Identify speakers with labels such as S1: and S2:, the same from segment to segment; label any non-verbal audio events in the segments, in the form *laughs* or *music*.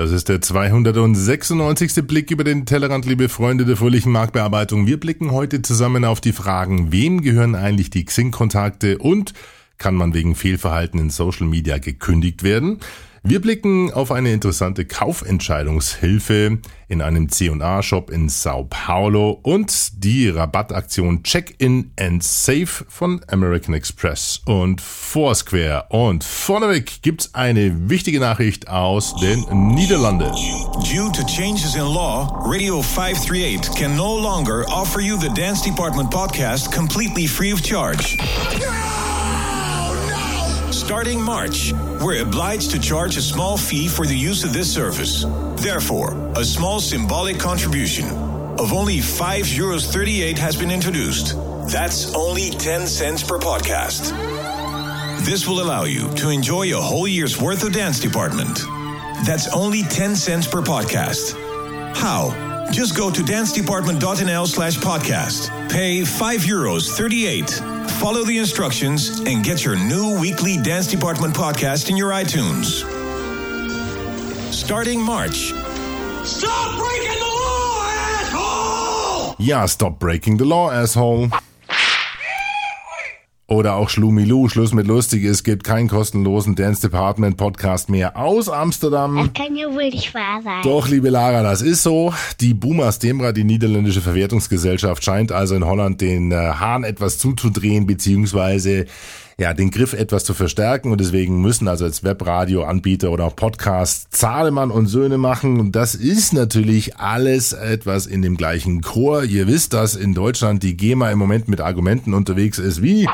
S1: Das ist der 296. Blick über den Tellerrand, liebe Freunde der fröhlichen Marktbearbeitung. Wir blicken heute zusammen auf die Fragen, wem gehören eigentlich die Xing-Kontakte und kann man wegen Fehlverhalten in Social Media gekündigt werden? Wir blicken auf eine interessante Kaufentscheidungshilfe in einem C&A-Shop in Sao Paulo und die Rabattaktion Check-in and Save von American Express und Foursquare. Und vorneweg gibt's eine wichtige Nachricht aus den Niederlanden.
S2: Due to changes in law, Radio 538 can no longer offer you the Dance Department podcast completely free of charge. Starting March, we're obliged to charge a small fee for the use of this service. Therefore, a small symbolic contribution of only 5 euros 38 has been introduced. That's only 10 cents per podcast. This will allow you to enjoy a whole year's worth of dance department. That's only 10 cents per podcast. How? Just go to dancedepartment.nl slash podcast. Pay 5 euros 38. Follow the instructions and get your new weekly Dance Department podcast in your iTunes. Starting March.
S3: Stop breaking the law, asshole!
S1: Ja, stop breaking the law, asshole. Oder auch Schlumilu, Schluss mit lustig, es gibt keinen kostenlosen Dance Department Podcast mehr aus Amsterdam.
S4: Das kann ja wohl nicht wahr sein.
S1: Doch, liebe Lara, das ist so. Die Buma Stemra, die niederländische Verwertungsgesellschaft, scheint also in Holland den äh, Hahn etwas zuzudrehen, beziehungsweise ja, den Griff etwas zu verstärken und deswegen müssen also als Webradioanbieter oder auch Podcast Zahlemann und Söhne machen und das ist natürlich alles etwas in dem gleichen Chor. Ihr wisst, dass in Deutschland die GEMA im Moment mit Argumenten unterwegs ist wie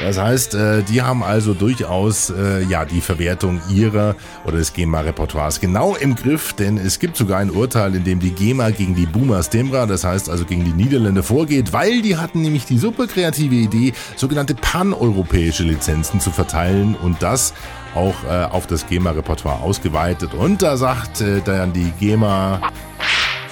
S1: das heißt, äh, die haben also durchaus äh, ja die Verwertung ihrer oder des GEMA-Repertoires genau im Griff, denn es gibt sogar ein Urteil, in dem die GEMA gegen die Boomer Stemra, das heißt also gegen die Niederländer vorgeht, weil die hatten nämlich die super kreative Idee, sogenannte paneuropäische Lizenzen zu verteilen und das auch äh, auf das GEMA-Repertoire ausgeweitet. Und da sagt dann die GEMA,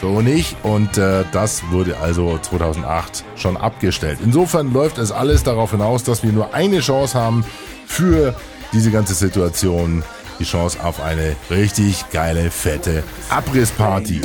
S1: so nicht. Und äh, das wurde also 2008 schon abgestellt. Insofern läuft es alles darauf hinaus, dass wir nur eine Chance haben für diese ganze Situation. Die Chance auf eine richtig geile, fette Abrissparty.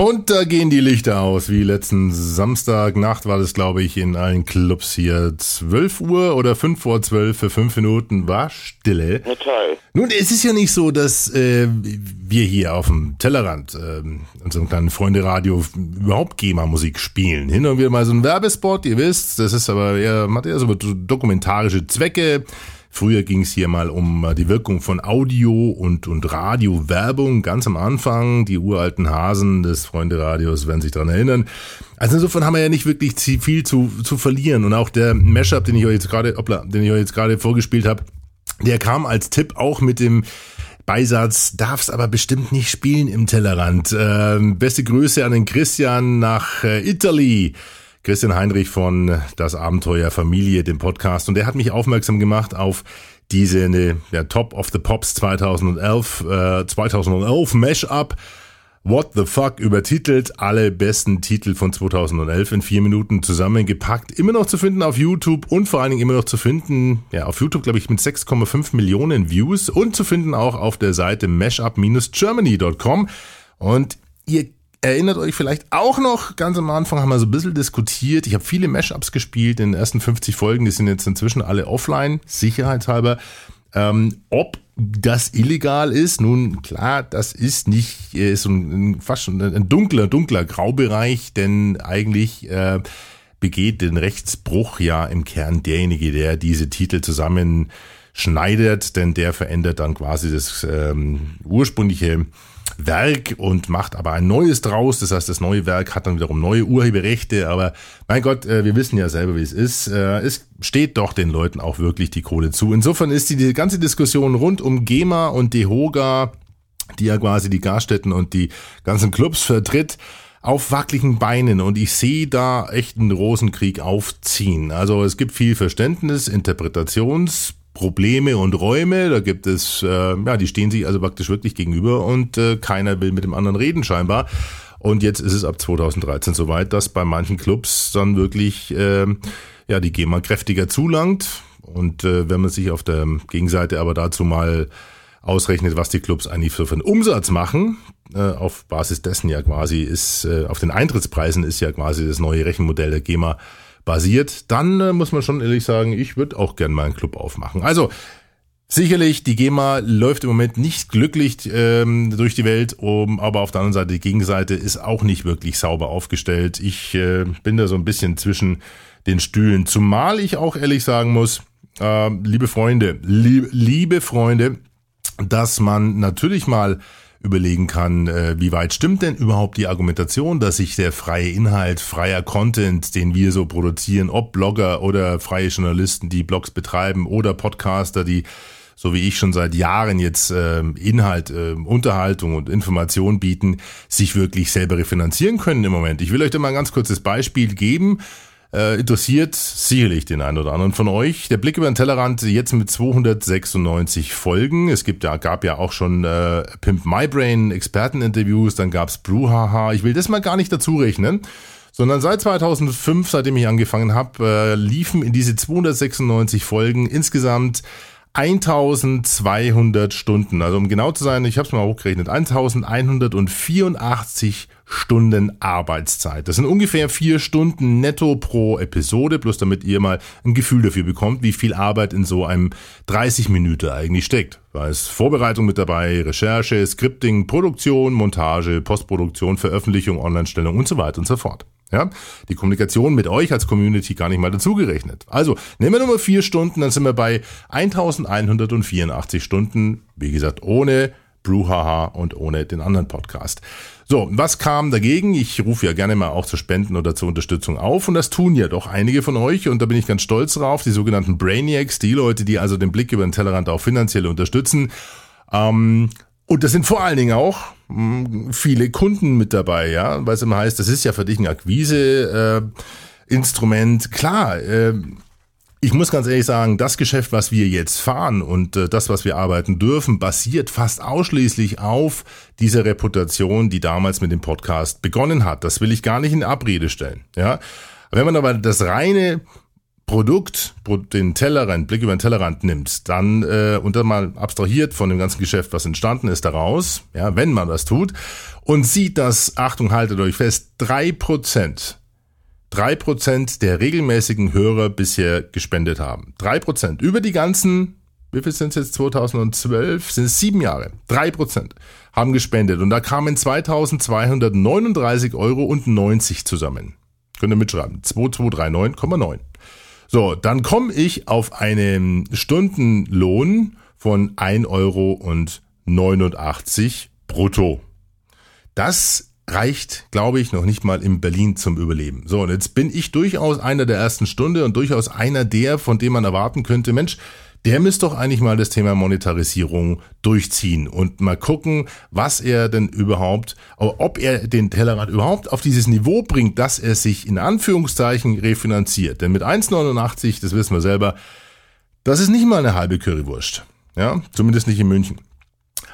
S1: Und da gehen die Lichter aus, wie letzten Samstagnacht war das, glaube ich, in allen Clubs hier. 12 Uhr oder 5 vor 12 für 5 Minuten war Stille.
S5: Toll.
S1: Nun, es ist ja nicht so, dass äh, wir hier auf dem Tellerrand, äh, unserem kleinen Freunde-Radio, überhaupt GEMA-Musik spielen. Hin und wieder mal so ein Werbespot, ihr wisst, das ist aber eher, hat eher so dokumentarische Zwecke. Früher ging es hier mal um äh, die Wirkung von Audio und, und Radiowerbung ganz am Anfang. Die uralten Hasen des Freunde-Radios werden sich daran erinnern. Also insofern haben wir ja nicht wirklich viel zu, zu verlieren. Und auch der Mashup, den ich euch jetzt gerade, den ich euch jetzt gerade vorgespielt habe, der kam als Tipp auch mit dem Beisatz, darf's aber bestimmt nicht spielen im Tellerrand. Ähm, beste Grüße an den Christian nach äh, Italy. Christian Heinrich von Das Abenteuer Familie, dem Podcast. Und der hat mich aufmerksam gemacht auf diese ne, ja, Top of the Pops 2011, äh, 2011 Mashup. What the Fuck übertitelt, alle besten Titel von 2011 in vier Minuten zusammengepackt, immer noch zu finden auf YouTube und vor allen Dingen immer noch zu finden, ja, auf YouTube glaube ich mit 6,5 Millionen Views und zu finden auch auf der Seite mashup-germany.com und ihr erinnert euch vielleicht auch noch, ganz am Anfang haben wir so ein bisschen diskutiert. Ich habe viele Mashups gespielt in den ersten 50 Folgen, die sind jetzt inzwischen alle offline, sicherheitshalber. Ähm, ob das illegal ist, nun klar, das ist nicht äh, ist so ein, fast schon ein dunkler, dunkler Graubereich, denn eigentlich äh, begeht den Rechtsbruch ja im Kern derjenige, der diese Titel zusammenschneidet, denn der verändert dann quasi das ähm, ursprüngliche Werk und macht aber ein neues draus. Das heißt, das neue Werk hat dann wiederum neue Urheberrechte. Aber mein Gott, äh, wir wissen ja selber, wie es ist. Äh, es steht doch den Leuten auch wirklich die Kohle zu. Insofern ist die, die ganze Diskussion rund um GEMA und DEHOGA, die ja quasi die Garstätten und die ganzen Clubs vertritt, auf wackeligen Beinen und ich sehe da echt einen Rosenkrieg aufziehen. Also es gibt viel Verständnis, Interpretations Probleme und Räume. Da gibt es, äh, ja, die stehen sich also praktisch wirklich gegenüber und äh, keiner will mit dem anderen reden scheinbar. Und jetzt ist es ab 2013 soweit, dass bei manchen Clubs dann wirklich äh, ja die GEMA kräftiger zulangt. Und äh, wenn man sich auf der Gegenseite aber dazu mal ausrechnet, was die Clubs eigentlich für einen Umsatz machen, äh, auf Basis dessen ja quasi ist, äh, auf den Eintrittspreisen ist ja quasi das neue Rechenmodell der GEMA basiert, dann äh, muss man schon ehrlich sagen, ich würde auch gern mal einen Club aufmachen. Also Sicherlich, die GEMA läuft im Moment nicht glücklich ähm, durch die Welt, um, aber auf der anderen Seite, die Gegenseite ist auch nicht wirklich sauber aufgestellt. Ich äh, bin da so ein bisschen zwischen den Stühlen, zumal ich auch ehrlich sagen muss, äh, liebe Freunde, lieb, liebe Freunde, dass man natürlich mal überlegen kann, äh, wie weit stimmt denn überhaupt die Argumentation, dass sich der freie Inhalt, freier Content, den wir so produzieren, ob Blogger oder freie Journalisten, die Blogs betreiben oder Podcaster, die so wie ich schon seit Jahren jetzt äh, Inhalt, äh, Unterhaltung und Information bieten, sich wirklich selber refinanzieren können im Moment. Ich will euch da mal ein ganz kurzes Beispiel geben äh, interessiert sicherlich den einen oder anderen von euch. Der Blick über den Tellerrand jetzt mit 296 Folgen. Es gibt ja, gab ja auch schon äh, Pimp My Brain Experteninterviews, dann gab's Brouhaha. Ich will das mal gar nicht dazu rechnen sondern seit 2005, seitdem ich angefangen habe, äh, liefen in diese 296 Folgen insgesamt 1200 Stunden. Also um genau zu sein, ich habe es mal hochgerechnet, 1184 Stunden Arbeitszeit. Das sind ungefähr vier Stunden netto pro Episode, bloß damit ihr mal ein Gefühl dafür bekommt, wie viel Arbeit in so einem 30 Minuten eigentlich steckt. Da ist Vorbereitung mit dabei, Recherche, Scripting, Produktion, Montage, Postproduktion, Veröffentlichung, Online-Stellung und so weiter und so fort. Ja, die Kommunikation mit euch als Community gar nicht mal dazugerechnet. Also, nehmen wir nur mal vier Stunden, dann sind wir bei 1184 Stunden, wie gesagt, ohne Bruhaha und ohne den anderen Podcast. So, was kam dagegen? Ich rufe ja gerne mal auch zu Spenden oder zur Unterstützung auf und das tun ja doch einige von euch und da bin ich ganz stolz drauf, die sogenannten Brainiacs, die Leute, die also den Blick über den Tellerrand auch finanziell unterstützen. Ähm, und das sind vor allen Dingen auch viele Kunden mit dabei, ja, weil es immer heißt, das ist ja für dich ein Akquise-Instrument. Äh, Klar, äh, ich muss ganz ehrlich sagen, das Geschäft, was wir jetzt fahren und äh, das, was wir arbeiten dürfen, basiert fast ausschließlich auf dieser Reputation, die damals mit dem Podcast begonnen hat. Das will ich gar nicht in Abrede stellen. Ja, wenn man aber das reine Produkt, den Tellerrand, Blick über den Tellerrand nimmt, dann äh, und dann mal abstrahiert von dem ganzen Geschäft, was entstanden ist, daraus, ja, wenn man das tut und sieht, dass, Achtung, haltet euch fest, drei Prozent drei Prozent der regelmäßigen Hörer bisher gespendet haben. Drei Prozent Über die ganzen, wie viel sind es jetzt 2012? Sind es sieben Jahre. Drei Prozent haben gespendet. Und da kamen 2239,90 Euro und 90 zusammen. Könnt ihr mitschreiben. 2239,9. So, dann komme ich auf einen Stundenlohn von 1,89 Euro brutto. Das reicht, glaube ich, noch nicht mal in Berlin zum Überleben. So, und jetzt bin ich durchaus einer der ersten Stunde und durchaus einer der, von dem man erwarten könnte, Mensch, der müsste doch eigentlich mal das Thema Monetarisierung durchziehen und mal gucken, was er denn überhaupt, ob er den Tellerrand überhaupt auf dieses Niveau bringt, dass er sich in Anführungszeichen refinanziert. Denn mit 1,89, das wissen wir selber, das ist nicht mal eine halbe Currywurst. Ja, zumindest nicht in München.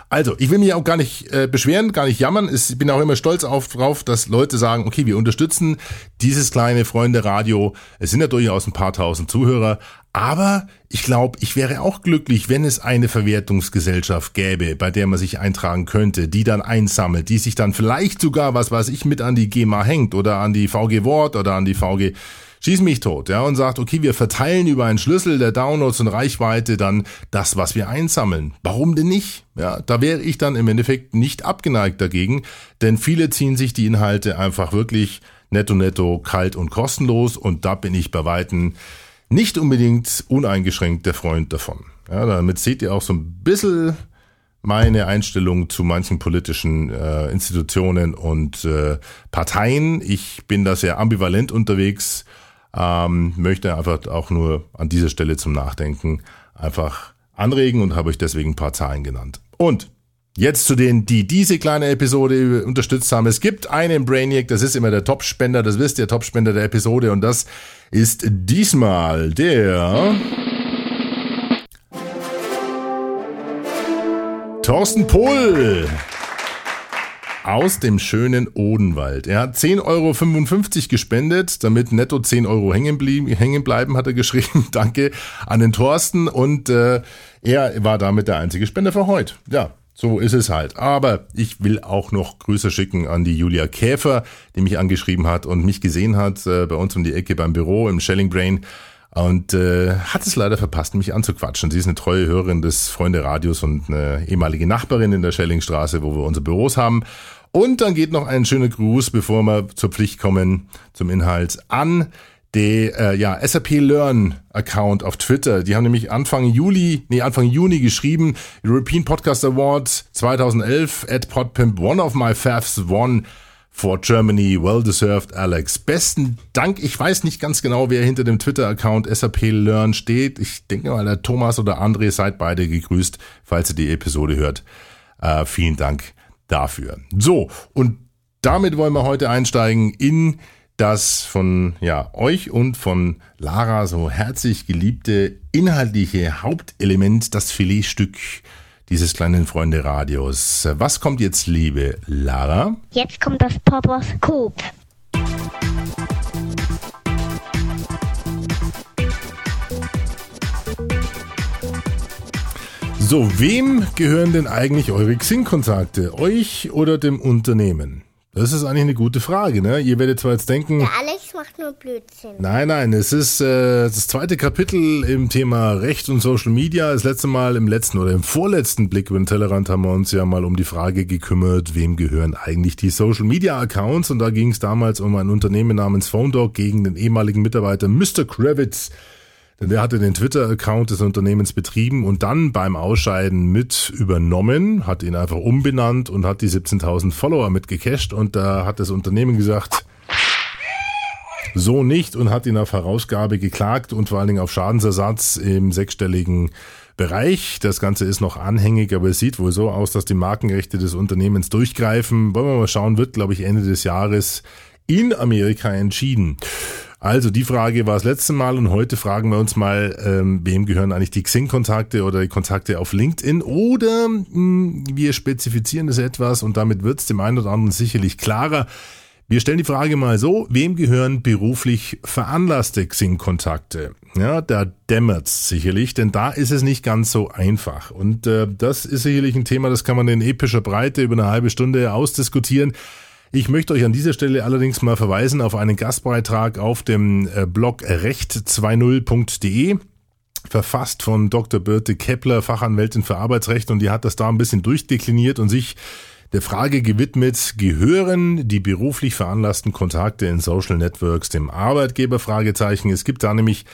S1: Also, ich will mich auch gar nicht äh, beschweren, gar nicht jammern. Ich bin auch immer stolz auf, drauf, dass Leute sagen, okay, wir unterstützen dieses kleine Freunde-Radio. Es sind ja durchaus ein paar tausend Zuhörer. Aber ich glaube, ich wäre auch glücklich, wenn es eine Verwertungsgesellschaft gäbe, bei der man sich eintragen könnte, die dann einsammelt, die sich dann vielleicht sogar, was weiß ich, mit an die GEMA hängt oder an die VG Wort oder an die VG schieß mich tot, ja, und sagt, okay, wir verteilen über einen Schlüssel der Downloads und Reichweite dann das, was wir einsammeln. Warum denn nicht? Ja, da wäre ich dann im Endeffekt nicht abgeneigt dagegen, denn viele ziehen sich die Inhalte einfach wirklich netto netto kalt und kostenlos und da bin ich bei Weitem nicht unbedingt uneingeschränkt der Freund davon. Ja, damit seht ihr auch so ein bisschen meine Einstellung zu manchen politischen äh, Institutionen und äh, Parteien. Ich bin da sehr ambivalent unterwegs ähm, möchte einfach auch nur an dieser Stelle zum Nachdenken einfach anregen und habe euch deswegen ein paar Zahlen genannt. Und Jetzt zu denen, die diese kleine Episode unterstützt haben. Es gibt einen Brainiac, das ist immer der Topspender, das wisst ihr, Topspender der Episode und das ist diesmal der Thorsten Pohl aus dem schönen Odenwald. Er hat 10,55 Euro gespendet, damit netto 10 Euro hängen, blieb, hängen bleiben, hat er geschrieben. *laughs* Danke an den Thorsten und äh, er war damit der einzige Spender für heute. Ja, so ist es halt. Aber ich will auch noch Grüße schicken an die Julia Käfer, die mich angeschrieben hat und mich gesehen hat äh, bei uns um die Ecke beim Büro im Shelling Brain und äh, hat es leider verpasst, mich anzuquatschen. Sie ist eine treue Hörerin des Freunde Radios und eine ehemalige Nachbarin in der Schellingstraße, wo wir unsere Büros haben. Und dann geht noch ein schöner Gruß, bevor wir zur Pflicht kommen, zum Inhalt, an die äh, ja, SAP Learn Account auf Twitter. Die haben nämlich Anfang Juli, nee, Anfang Juni geschrieben, European Podcast Award 2011 at Podpimp, one of my faves won for Germany. Well deserved, Alex. Besten Dank. Ich weiß nicht ganz genau, wer hinter dem Twitter-Account SAP Learn steht. Ich denke mal, der Thomas oder André seid beide gegrüßt, falls ihr die Episode hört. Äh, vielen Dank dafür. So, und damit wollen wir heute einsteigen in das von ja, euch und von Lara so herzlich geliebte inhaltliche Hauptelement, das Filetstück dieses kleinen Freunde-Radios. Was kommt jetzt, liebe Lara?
S4: Jetzt kommt das Poposkop.
S1: So, wem gehören denn eigentlich eure Xing-Kontakte? Euch oder dem Unternehmen? Das ist eigentlich eine gute Frage, ne? Ihr werdet zwar jetzt denken.
S4: Der Alex macht nur Blödsinn.
S1: Nein, nein, es ist äh, das zweite Kapitel im Thema Recht und Social Media. Das letzte Mal im letzten oder im vorletzten Blick über den Tellerrand haben wir uns ja mal um die Frage gekümmert, wem gehören eigentlich die Social Media Accounts? Und da ging es damals um ein Unternehmen namens PhoneDog gegen den ehemaligen Mitarbeiter Mr. Kravitz. Denn der hatte den Twitter-Account des Unternehmens betrieben und dann beim Ausscheiden mit übernommen, hat ihn einfach umbenannt und hat die 17.000 Follower mitgecasht und da hat das Unternehmen gesagt, so nicht und hat ihn auf Herausgabe geklagt und vor allen Dingen auf Schadensersatz im sechsstelligen Bereich. Das Ganze ist noch anhängig, aber es sieht wohl so aus, dass die Markenrechte des Unternehmens durchgreifen. Wollen wir mal schauen, wird, glaube ich, Ende des Jahres in Amerika entschieden. Also die Frage war das letzte Mal und heute fragen wir uns mal, ähm, wem gehören eigentlich die Xing-Kontakte oder die Kontakte auf LinkedIn oder mh, hm, wir spezifizieren das etwas und damit wird es dem einen oder anderen sicherlich klarer. Wir stellen die Frage mal so, wem gehören beruflich veranlasste Xing-Kontakte? Ja, da dämmert's sicherlich, denn da ist es nicht ganz so einfach. Und äh, das ist sicherlich ein Thema, das kann man in epischer Breite über eine halbe Stunde ausdiskutieren. Ich möchte euch an dieser Stelle allerdings mal verweisen auf einen Gastbeitrag auf dem äh, Blog recht20.de verfasst von Dr. Birte Kepler, Fachanwältin für Arbeitsrecht und die hat das da ein bisschen durchdekliniert und sich der Frage gewidmet, gehören die beruflich veranlassten Kontakte in Social Networks dem Arbeitgeber? Fragezeichen. Es gibt da nämlich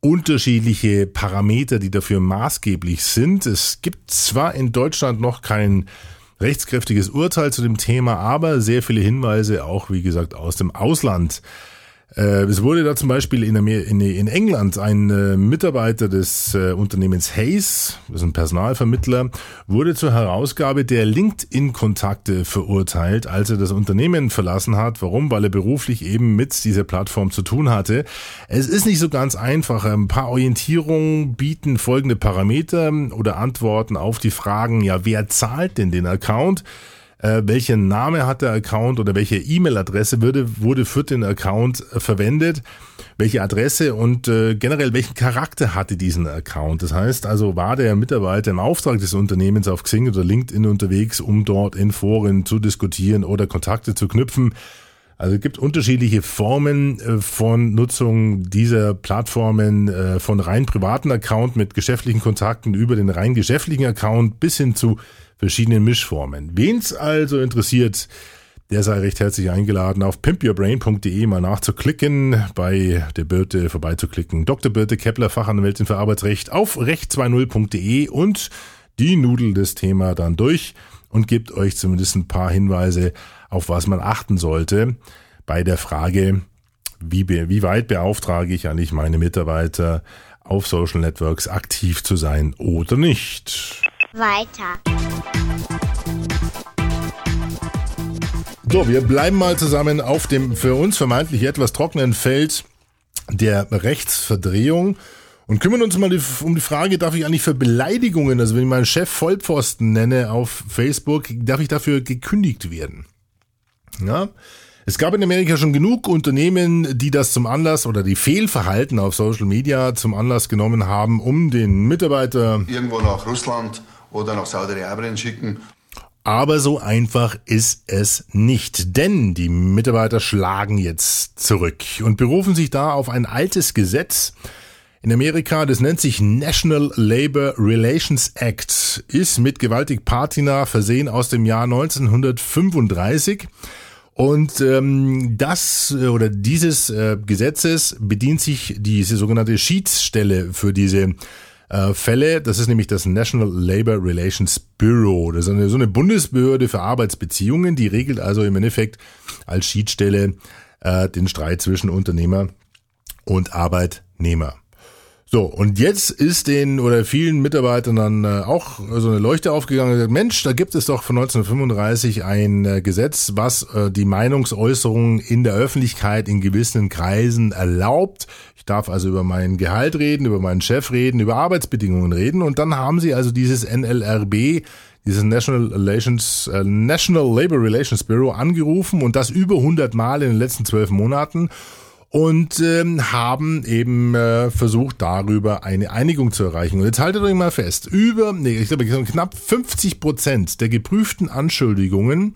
S1: unterschiedliche Parameter, die dafür maßgeblich sind. Es gibt zwar in Deutschland noch kein rechtskräftiges Urteil zu dem Thema, aber sehr viele Hinweise auch, wie gesagt, aus dem Ausland. Äh, es wurde da zum Beispiel in, Amer in, in England ein äh, Mitarbeiter des äh, Unternehmens Hayes, das ist ein Personalvermittler, wurde zur Herausgabe der LinkedIn-Kontakte verurteilt, als er das Unternehmen verlassen hat. Warum? Weil er beruflich eben mit dieser Plattform zu tun hatte. Es ist nicht so ganz einfach. Ein paar Orientierungen bieten folgende Parameter oder Antworten auf die Fragen, ja, wer zahlt denn den Account? Äh, welchen Name hat der Account oder welche E-Mail-Adresse wurde, wurde für den Account äh, verwendet, welche Adresse und äh, generell welchen Charakter hatte diesen Account. Das heißt also, war der Mitarbeiter im Auftrag des Unternehmens auf Xing oder LinkedIn unterwegs, um dort in Foren zu diskutieren oder Kontakte zu knüpfen. Also es gibt unterschiedliche Formen äh, von Nutzung dieser Plattformen, äh, von rein privaten Account mit geschäftlichen Kontakten über den rein geschäftlichen Account bis hin zu verschiedenen Mischformen. Wen's also interessiert, der sei recht herzlich eingeladen, auf pimpyourbrain.de mal nachzuklicken, bei der Birte vorbeizuklicken. Dr. Birte Kepler, Fachanwältin für Arbeitsrecht, auf recht20.de und die Nudel des Thema dann durch und gibt euch zumindest ein paar Hinweise, auf was man achten sollte bei der Frage, wie, wie weit beauftrage ich eigentlich meine Mitarbeiter auf Social Networks aktiv zu sein oder nicht.
S4: Weiter.
S1: So, wir bleiben mal zusammen auf dem für uns vermeintlich etwas trockenen Feld der Rechtsverdrehung und kümmern uns mal um die Frage, darf ich eigentlich für Beleidigungen, also wenn ich meinen Chef Vollpfosten nenne auf Facebook, darf ich dafür gekündigt werden? Ja. Es gab in Amerika schon genug Unternehmen, die das zum Anlass oder die Fehlverhalten auf Social Media zum Anlass genommen haben, um den Mitarbeiter
S5: irgendwo nach Russland oder nach Saudi-Arabien schicken.
S1: Aber so einfach ist es nicht, denn die Mitarbeiter schlagen jetzt zurück und berufen sich da auf ein altes Gesetz in Amerika, das nennt sich National Labor Relations Act, ist mit gewaltig Patina versehen aus dem Jahr 1935. Und ähm, das äh, oder dieses äh, Gesetzes bedient sich diese sogenannte Schiedsstelle für diese äh, Fälle. Das ist nämlich das National Labor Relations Bureau. Das ist eine, so eine Bundesbehörde für Arbeitsbeziehungen, die regelt also im Endeffekt als Schiedsstelle äh, den Streit zwischen Unternehmer und Arbeitnehmer. So, und jetzt ist den oder vielen Mitarbeitern dann äh, auch so eine Leuchte aufgegangen und gesagt, Mensch, da gibt es doch von 1935 ein äh, Gesetz, was äh, die Meinungsäußerung in der Öffentlichkeit in gewissen Kreisen erlaubt. Ich darf also über mein Gehalt reden, über meinen Chef reden, über Arbeitsbedingungen reden und dann haben sie also dieses NLRB dieses National Relations, äh, National Labor Relations Bureau angerufen und das über 100 Mal in den letzten zwölf Monaten und ähm, haben eben äh, versucht, darüber eine Einigung zu erreichen. Und jetzt haltet euch mal fest, über, nee, ich glaube, knapp 50 Prozent der geprüften Anschuldigungen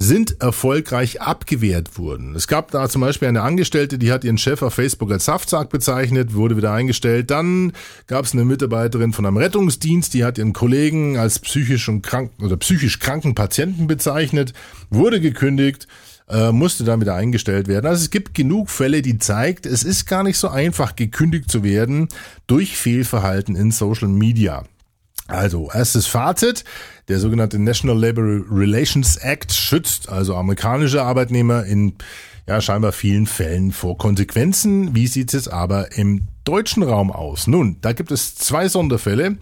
S1: sind erfolgreich abgewehrt worden. Es gab da zum Beispiel eine Angestellte, die hat ihren Chef auf Facebook als Saftsack bezeichnet, wurde wieder eingestellt. Dann gab es eine Mitarbeiterin von einem Rettungsdienst, die hat ihren Kollegen als psychisch und krank oder psychisch kranken Patienten bezeichnet, wurde gekündigt äh, musste dann wieder eingestellt werden. Also es gibt genug Fälle, die zeigt, es ist gar nicht so einfach, gekündigt zu werden durch Fehlverhalten in Social Media. Also, erstes Fazit. Der sogenannte National Labor Relations Act schützt also amerikanische Arbeitnehmer in ja, scheinbar vielen Fällen vor Konsequenzen. Wie sieht es aber im deutschen Raum aus? Nun, da gibt es zwei Sonderfälle.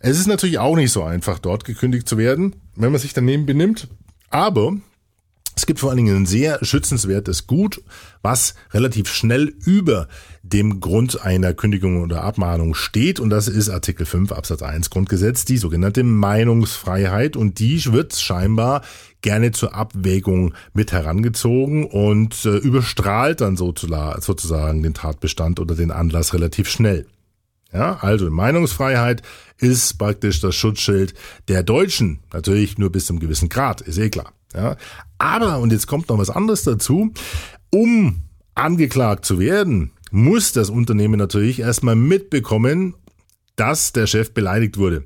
S1: Es ist natürlich auch nicht so einfach, dort gekündigt zu werden, wenn man sich daneben benimmt. Aber es gibt vor allen Dingen ein sehr schützenswertes Gut, was relativ schnell über dem Grund einer Kündigung oder Abmahnung steht. Und das ist Artikel 5 Absatz 1 Grundgesetz, die sogenannte Meinungsfreiheit. Und die wird scheinbar gerne zur Abwägung mit herangezogen und äh, überstrahlt dann sozusagen den Tatbestand oder den Anlass relativ schnell. Ja, also Meinungsfreiheit ist praktisch das Schutzschild der Deutschen. Natürlich nur bis zum gewissen Grad, ist eh klar. Ja, aber, und jetzt kommt noch was anderes dazu, um angeklagt zu werden, muss das Unternehmen natürlich erstmal mitbekommen, dass der Chef beleidigt wurde.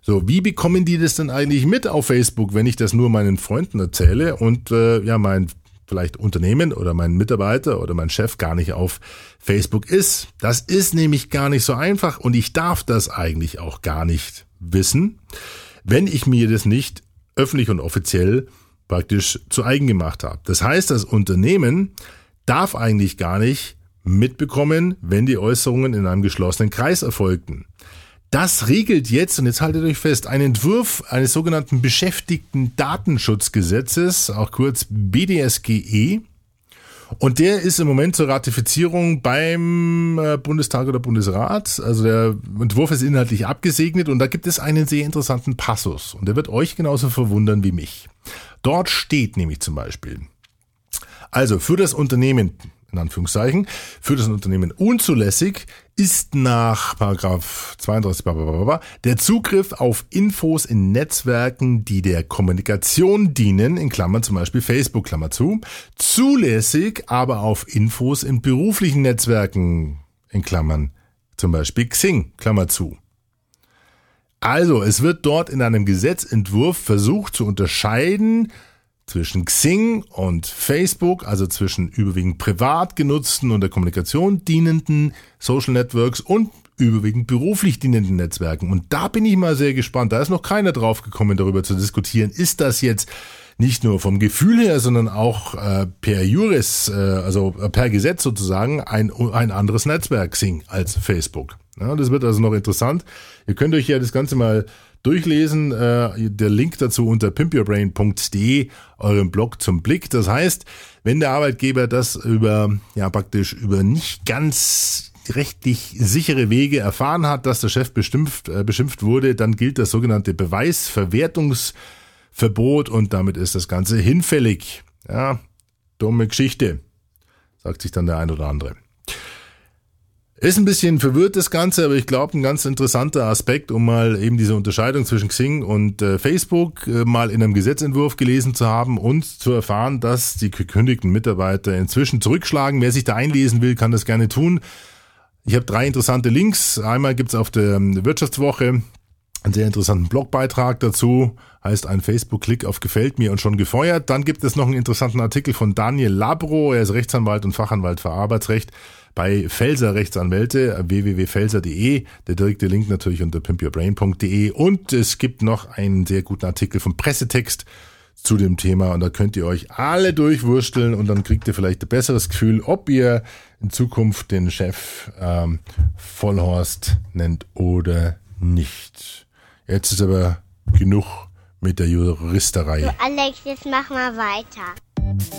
S1: So, wie bekommen die das denn eigentlich mit auf Facebook, wenn ich das nur meinen Freunden erzähle und äh, ja, mein vielleicht Unternehmen oder mein Mitarbeiter oder mein Chef gar nicht auf Facebook ist? Das ist nämlich gar nicht so einfach und ich darf das eigentlich auch gar nicht wissen, wenn ich mir das nicht öffentlich und offiziell praktisch zu eigen gemacht habe. Das heißt, das Unternehmen darf eigentlich gar nicht mitbekommen, wenn die Äußerungen in einem geschlossenen Kreis erfolgten. Das regelt jetzt, und jetzt haltet euch fest, ein Entwurf eines sogenannten Beschäftigten Datenschutzgesetzes, auch kurz BDSGE. Und der ist im Moment zur Ratifizierung beim äh, Bundestag oder Bundesrat. Also der Entwurf ist inhaltlich abgesegnet und da gibt es einen sehr interessanten Passus. Und der wird euch genauso verwundern wie mich. Dort steht nämlich zum Beispiel, also für das Unternehmen, in Anführungszeichen, für das Unternehmen unzulässig ist nach Paragraph 32 blablabla, der Zugriff auf Infos in Netzwerken, die der Kommunikation dienen, in Klammern zum Beispiel Facebook, Klammer zu, zulässig aber auf Infos in beruflichen Netzwerken, in Klammern zum Beispiel Xing, Klammer zu. Also, es wird dort in einem Gesetzentwurf versucht zu unterscheiden, zwischen Xing und Facebook, also zwischen überwiegend privat genutzten und der Kommunikation dienenden Social Networks und überwiegend beruflich dienenden Netzwerken. Und da bin ich mal sehr gespannt. Da ist noch keiner drauf gekommen, darüber zu diskutieren. Ist das jetzt nicht nur vom Gefühl her, sondern auch äh, per Juris, äh, also äh, per Gesetz sozusagen, ein, ein anderes Netzwerk Xing als Facebook. Ja, das wird also noch interessant. Ihr könnt euch ja das Ganze mal durchlesen. Äh, der Link dazu unter pimpyourbrain.de, eurem Blog zum Blick. Das heißt, wenn der Arbeitgeber das über, ja praktisch über nicht ganz rechtlich sichere Wege erfahren hat, dass der Chef beschimpft, äh, beschimpft wurde, dann gilt das sogenannte Beweisverwertungsverbot und damit ist das Ganze hinfällig. Ja, dumme Geschichte, sagt sich dann der ein oder andere. Ist ein bisschen verwirrt das Ganze, aber ich glaube, ein ganz interessanter Aspekt, um mal eben diese Unterscheidung zwischen Xing und äh, Facebook äh, mal in einem Gesetzentwurf gelesen zu haben und zu erfahren, dass die gekündigten Mitarbeiter inzwischen zurückschlagen. Wer sich da einlesen will, kann das gerne tun. Ich habe drei interessante Links. Einmal gibt's auf der ähm, Wirtschaftswoche einen sehr interessanten Blogbeitrag dazu, heißt ein Facebook-Klick auf Gefällt mir und schon gefeuert. Dann gibt es noch einen interessanten Artikel von Daniel Labro, er ist Rechtsanwalt und Fachanwalt für Arbeitsrecht bei Felser Rechtsanwälte, www.felser.de. Der direkte Link natürlich unter pimpyourbrain.de. Und es gibt noch einen sehr guten Artikel vom Pressetext zu dem Thema und da könnt ihr euch alle durchwursteln und dann kriegt ihr vielleicht ein besseres Gefühl, ob ihr in Zukunft den Chef ähm, Vollhorst nennt oder nicht. Jetzt ist aber genug mit der Juristerei.
S4: Du, Alex, jetzt mach mal weiter.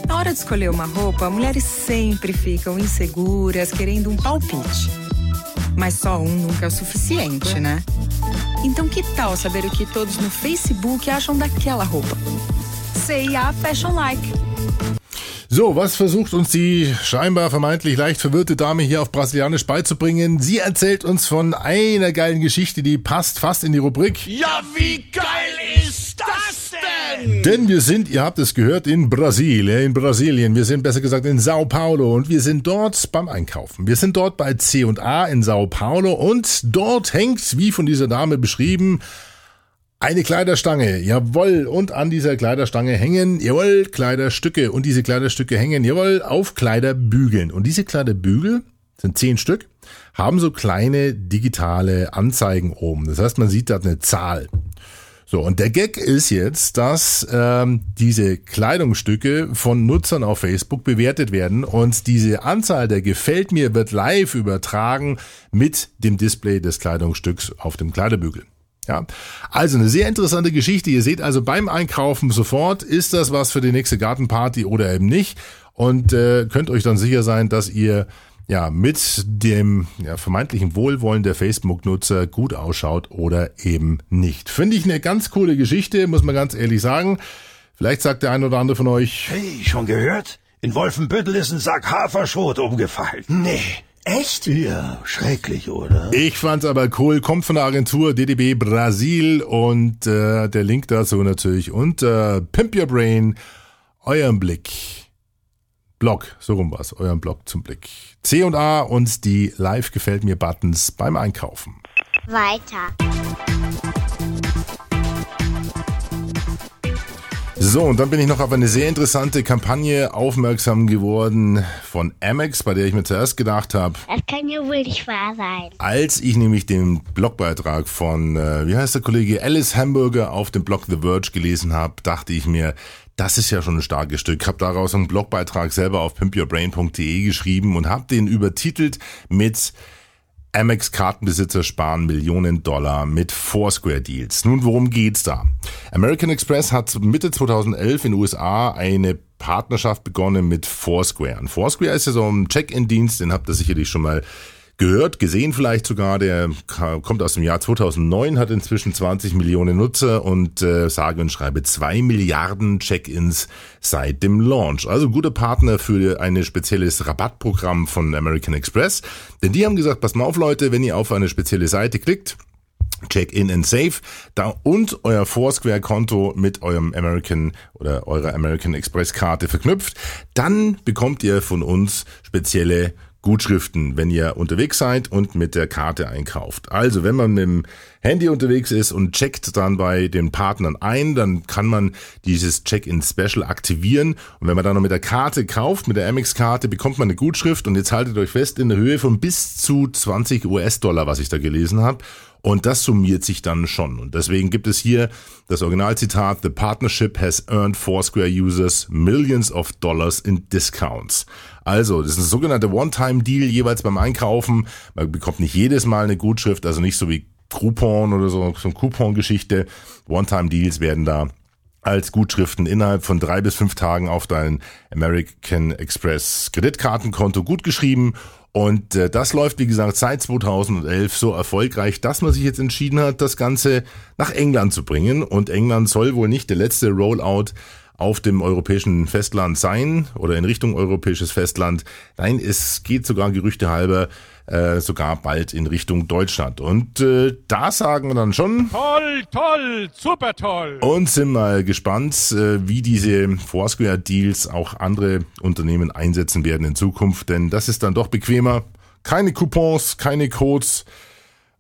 S6: Na hora de escolher uma roupa, mulheres sempre ficam inseguras, querendo um palpite. Mas só um nunca é o suficiente, né? Então que tal saber o que todos no Facebook acham daquela roupa? C&A Fashion Like.
S1: So, was versucht uns die scheinbar vermeintlich leicht verwirrte Dame hier auf Brasilianisch beizubringen? Sie erzählt uns von einer geilen Geschichte, die passt fast in die Rubrik.
S3: Ja, wie geil ist das denn?
S1: Wir sind, ihr habt es gehört, in Brasilien, in Brasilien. Wir sind besser gesagt in Sao Paulo und wir sind dort beim Einkaufen. Wir sind dort bei C&A in Sao Paulo und dort hängt, wie von dieser Dame beschrieben, eine Kleiderstange, jawohl. Und an dieser Kleiderstange hängen, jawohl, Kleiderstücke. Und diese Kleiderstücke hängen, jawohl, auf Kleiderbügeln. Und diese Kleiderbügel sind zehn Stück, haben so kleine digitale Anzeigen oben. Das heißt, man sieht da eine Zahl. So, und der Gag ist jetzt, dass ähm, diese Kleidungsstücke von Nutzern auf Facebook bewertet werden und diese Anzahl der Gefällt mir wird live übertragen mit dem Display des Kleidungsstücks auf dem Kleiderbügel. Ja, also eine sehr interessante Geschichte. Ihr seht also beim Einkaufen sofort, ist das was für die nächste Gartenparty oder eben nicht. Und äh, könnt euch dann sicher sein, dass ihr ja mit dem ja, vermeintlichen Wohlwollen der Facebook-Nutzer gut ausschaut oder eben nicht. Finde ich eine ganz coole Geschichte, muss man ganz ehrlich sagen. Vielleicht sagt der ein oder andere von euch,
S7: Hey, schon gehört? In Wolfenbüttel ist ein Sack Haferschrot umgefallen. Nee. Echt? Ja, schrecklich, oder?
S1: Ich fand's aber cool, kommt von der Agentur DDB Brasil und äh, der Link dazu natürlich unter Pimp Your Brain, euren Blick. Blog, so rum war's, euren Blog zum Blick. C und A und die Live gefällt mir Buttons beim Einkaufen.
S4: Weiter.
S1: So, und dann bin ich noch auf eine sehr interessante Kampagne aufmerksam geworden von Amex, bei der ich mir zuerst gedacht habe,
S4: Das kann ja wohl nicht wahr sein.
S1: als ich nämlich den Blogbeitrag von, äh, wie heißt der Kollege, Alice Hamburger auf dem Blog The Verge gelesen habe, dachte ich mir, das ist ja schon ein starkes Stück. Habe daraus einen Blogbeitrag selber auf pimpyourbrain.de geschrieben und habe den übertitelt mit Amex Kartenbesitzer sparen Millionen Dollar mit Foursquare Deals. Nun, worum geht's da? American Express hat Mitte 2011 in den USA eine Partnerschaft begonnen mit Foursquare. Und Foursquare ist ja so ein Check-in-Dienst, den habt ihr sicherlich schon mal gehört, gesehen vielleicht sogar. Der kommt aus dem Jahr 2009, hat inzwischen 20 Millionen Nutzer und äh, sage und schreibe zwei Milliarden Check-ins seit dem Launch. Also guter Partner für ein spezielles Rabattprogramm von American Express. Denn die haben gesagt, pass mal auf Leute, wenn ihr auf eine spezielle Seite klickt, Check-in and Save da und euer Foursquare-Konto mit eurem American oder eurer American Express-Karte verknüpft, dann bekommt ihr von uns spezielle Gutschriften, wenn ihr unterwegs seid und mit der Karte einkauft. Also, wenn man mit dem Handy unterwegs ist und checkt dann bei den Partnern ein, dann kann man dieses Check-in-Special aktivieren. Und wenn man dann noch mit der Karte kauft, mit der Amex-Karte, bekommt man eine Gutschrift und jetzt haltet euch fest, in der Höhe von bis zu 20 US-Dollar, was ich da gelesen habe. Und das summiert sich dann schon. Und deswegen gibt es hier das Originalzitat, The partnership has earned Foursquare users millions of dollars in discounts. Also, das ist ein sogenannter One-Time-Deal jeweils beim Einkaufen. Man bekommt nicht jedes Mal eine Gutschrift, also nicht so wie Coupon oder so, so eine Coupon-Geschichte. One-Time-Deals werden da als Gutschriften innerhalb von drei bis fünf Tagen auf dein American Express Kreditkartenkonto gut geschrieben. Und äh, das läuft, wie gesagt, seit 2011 so erfolgreich, dass man sich jetzt entschieden hat, das Ganze nach England zu bringen. Und England soll wohl nicht der letzte Rollout auf dem europäischen Festland sein oder in Richtung europäisches Festland. Nein, es geht sogar Gerüchte halber äh, sogar bald in Richtung Deutschland. Und äh, da sagen wir dann schon.
S3: Toll, toll, super toll.
S1: Und sind mal gespannt, äh, wie diese Foursquare-Deals auch andere Unternehmen einsetzen werden in Zukunft, denn das ist dann doch bequemer. Keine Coupons, keine Codes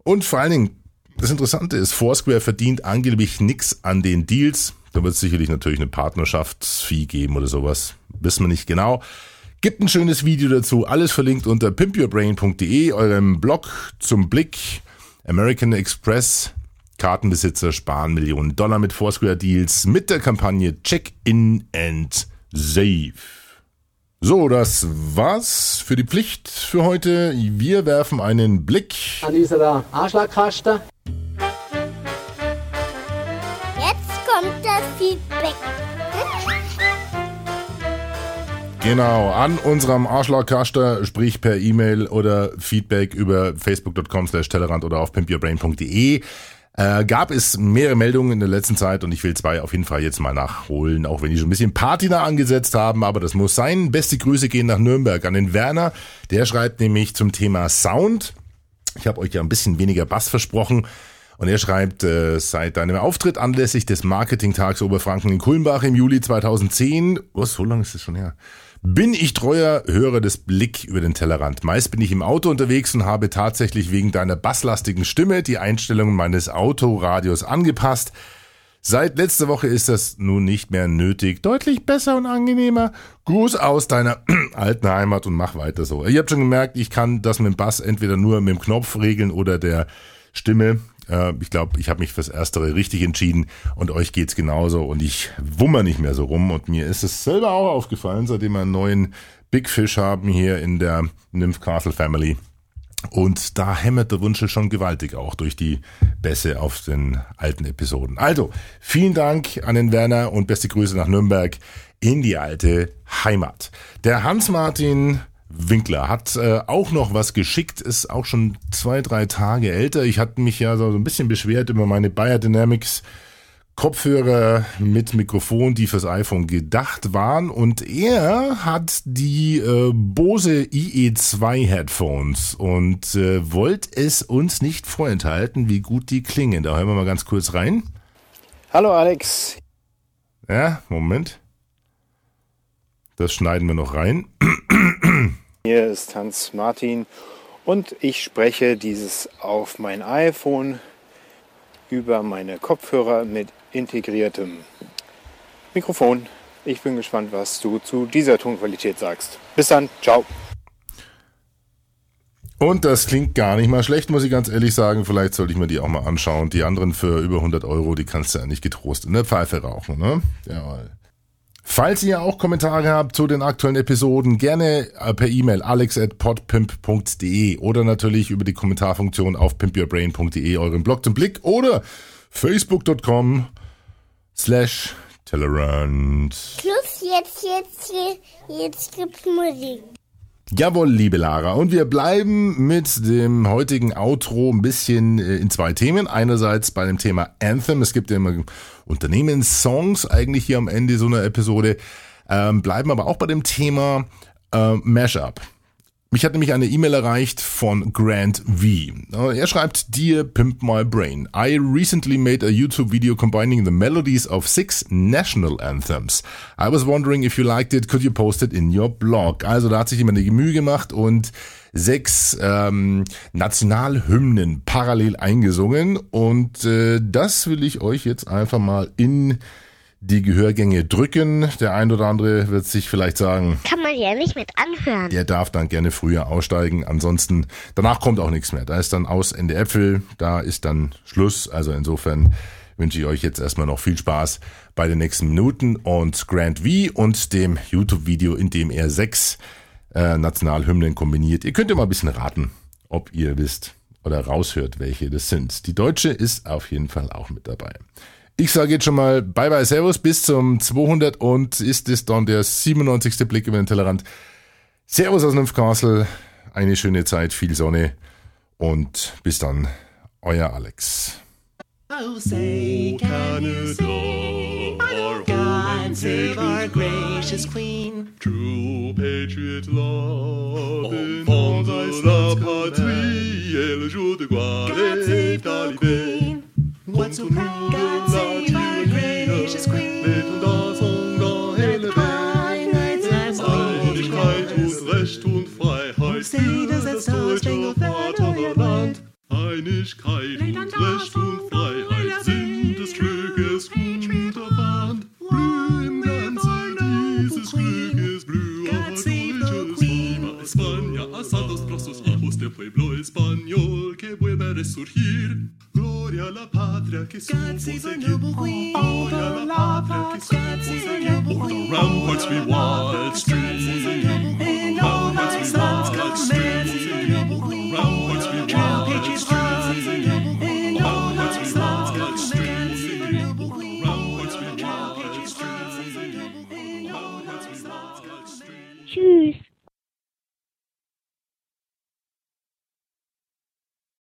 S1: und vor allen Dingen, das Interessante ist, Foursquare verdient angeblich nix an den Deals. Da wird es sicherlich natürlich eine Partnerschaftsfee geben oder sowas. Wissen wir nicht genau. Gibt ein schönes Video dazu, alles verlinkt unter pimpyourbrain.de, eurem Blog zum Blick. American Express Kartenbesitzer sparen Millionen Dollar mit Foursquare Deals mit der Kampagne Check-in and Save. So, das war's für die Pflicht für heute. Wir werfen einen Blick.
S8: An dieser Anschlagkasten.
S4: Feedback.
S1: Genau, an unserem Arschlochkaster, sprich per E-Mail oder Feedback über facebook.com slash Tellerrand oder auf pimpyourbrain.de. Äh, gab es mehrere Meldungen in der letzten Zeit und ich will zwei auf jeden Fall jetzt mal nachholen, auch wenn die schon ein bisschen Patina angesetzt haben, aber das muss sein. Beste Grüße gehen nach Nürnberg an den Werner. Der schreibt nämlich zum Thema Sound. Ich habe euch ja ein bisschen weniger Bass versprochen. Und er schreibt, äh, seit deinem Auftritt anlässlich des Marketingtags Oberfranken in Kulmbach im Juli 2010, oh, so lange ist das schon her, bin ich treuer Hörer des Blick über den Tellerrand. Meist bin ich im Auto unterwegs und habe tatsächlich wegen deiner basslastigen Stimme die Einstellungen meines Autoradios angepasst. Seit letzter Woche ist das nun nicht mehr nötig. Deutlich besser und angenehmer. Gruß aus deiner *clears throat* alten Heimat und mach weiter so. Ihr habt schon gemerkt, ich kann das mit dem Bass entweder nur mit dem Knopf regeln oder der Stimme. Äh, ich glaube, ich habe mich fürs Erstere richtig entschieden und euch geht's genauso und ich wummer nicht mehr so rum und mir ist es selber auch aufgefallen, seitdem wir einen neuen Big Fish haben hier in der Nymph Castle Family. Und da hämmert der Wunschel schon gewaltig auch durch die Bässe auf den alten Episoden. Also, vielen Dank an den Werner und beste Grüße nach Nürnberg in die alte Heimat. Der Hans-Martin Winkler hat äh, auch noch was geschickt, ist auch schon zwei, drei Tage älter. Ich hatte mich ja so ein bisschen beschwert über meine Bayer Dynamics Kopfhörer mit Mikrofon, die fürs iPhone gedacht waren. Und er hat die äh, Bose IE2 Headphones und äh, wollte es uns nicht vorenthalten, wie gut die klingen. Da hören wir mal ganz kurz rein.
S9: Hallo Alex.
S1: Ja, Moment. Das schneiden wir noch rein. *clears throat*
S9: Hier ist Hans Martin und ich spreche dieses auf mein iPhone über meine Kopfhörer mit integriertem Mikrofon. Ich bin gespannt, was du zu dieser Tonqualität sagst. Bis dann, ciao.
S1: Und das klingt gar nicht mal schlecht, muss ich ganz ehrlich sagen. Vielleicht sollte ich mir die auch mal anschauen. Die anderen für über 100 Euro, die kannst du ja nicht getrost in der Pfeife rauchen, ne? Jawohl. Falls ihr auch Kommentare habt zu den aktuellen Episoden, gerne äh, per E-Mail alex.podpimp.de oder natürlich über die Kommentarfunktion auf pimpyourbrain.de euren Blog zum Blick oder facebook.com slash Tellerant.
S4: Schluss, jetzt, jetzt, jetzt, jetzt gibt's Musik.
S1: Jawohl, liebe Lara. Und wir bleiben mit dem heutigen Outro ein bisschen äh, in zwei Themen. Einerseits bei dem Thema Anthem. Es gibt ja immer Unternehmenssongs eigentlich hier am Ende so einer Episode. Ähm, bleiben aber auch bei dem Thema äh, Mashup. Mich hat nämlich eine E-Mail erreicht von Grant V. Er schreibt, Dear Pimp My Brain, I recently made a YouTube video combining the melodies of six national anthems. I was wondering if you liked it, could you post it in your blog? Also da hat sich jemand eine Mühe gemacht und sechs ähm, Nationalhymnen parallel eingesungen und äh, das will ich euch jetzt einfach mal in die Gehörgänge drücken. Der ein oder andere wird sich vielleicht sagen,
S4: Kann man ja nicht mit anhören.
S1: der darf dann gerne früher aussteigen. Ansonsten, danach kommt auch nichts mehr. Da ist dann aus Ende Äpfel, da ist dann Schluss. Also insofern wünsche ich euch jetzt erstmal noch viel Spaß bei den nächsten Minuten und Grant V und dem YouTube-Video, in dem er sechs äh, Nationalhymnen kombiniert. Ihr könnt ja mal ein bisschen raten, ob ihr wisst oder raushört, welche das sind. Die deutsche ist auf jeden Fall auch mit dabei. Ich sage jetzt schon mal Bye bye Servus bis zum 200 und ist es dann der 97. Blick über den Tellerrand. Servus aus Nymphcastle, eine schöne Zeit, viel Sonne und bis dann, euer Alex.
S10: Oh, say, can you see God save our gracious Queen?
S11: True patriot love Enfants de la patrie et le jour de gloire